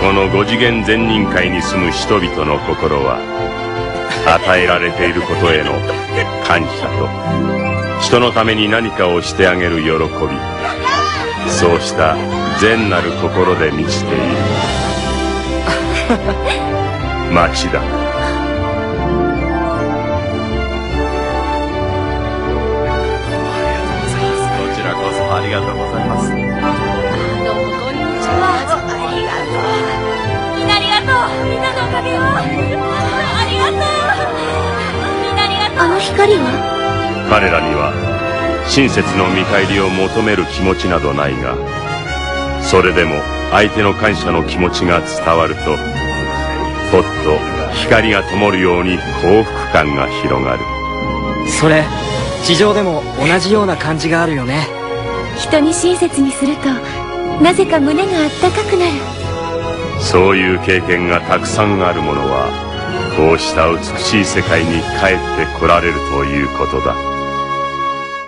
この五次元善人界に住む人々の心は与えられていることへの感謝と人のために何かをしてあげる喜びそうした善なる心で満ちている。町だ。こちらこそありがとうございます。の光は？彼らには親切の見返りを求める気持ちなどないがそれでも相手の感謝の気持ちが伝わるとぽっと光が灯るように幸福感が広がる。それ地上でも同じような感じがあるよね。人に親切にするとなぜか胸があったかくなる。そういう経験がたくさんある者はこうした美しい世界に帰ってこられるということだ。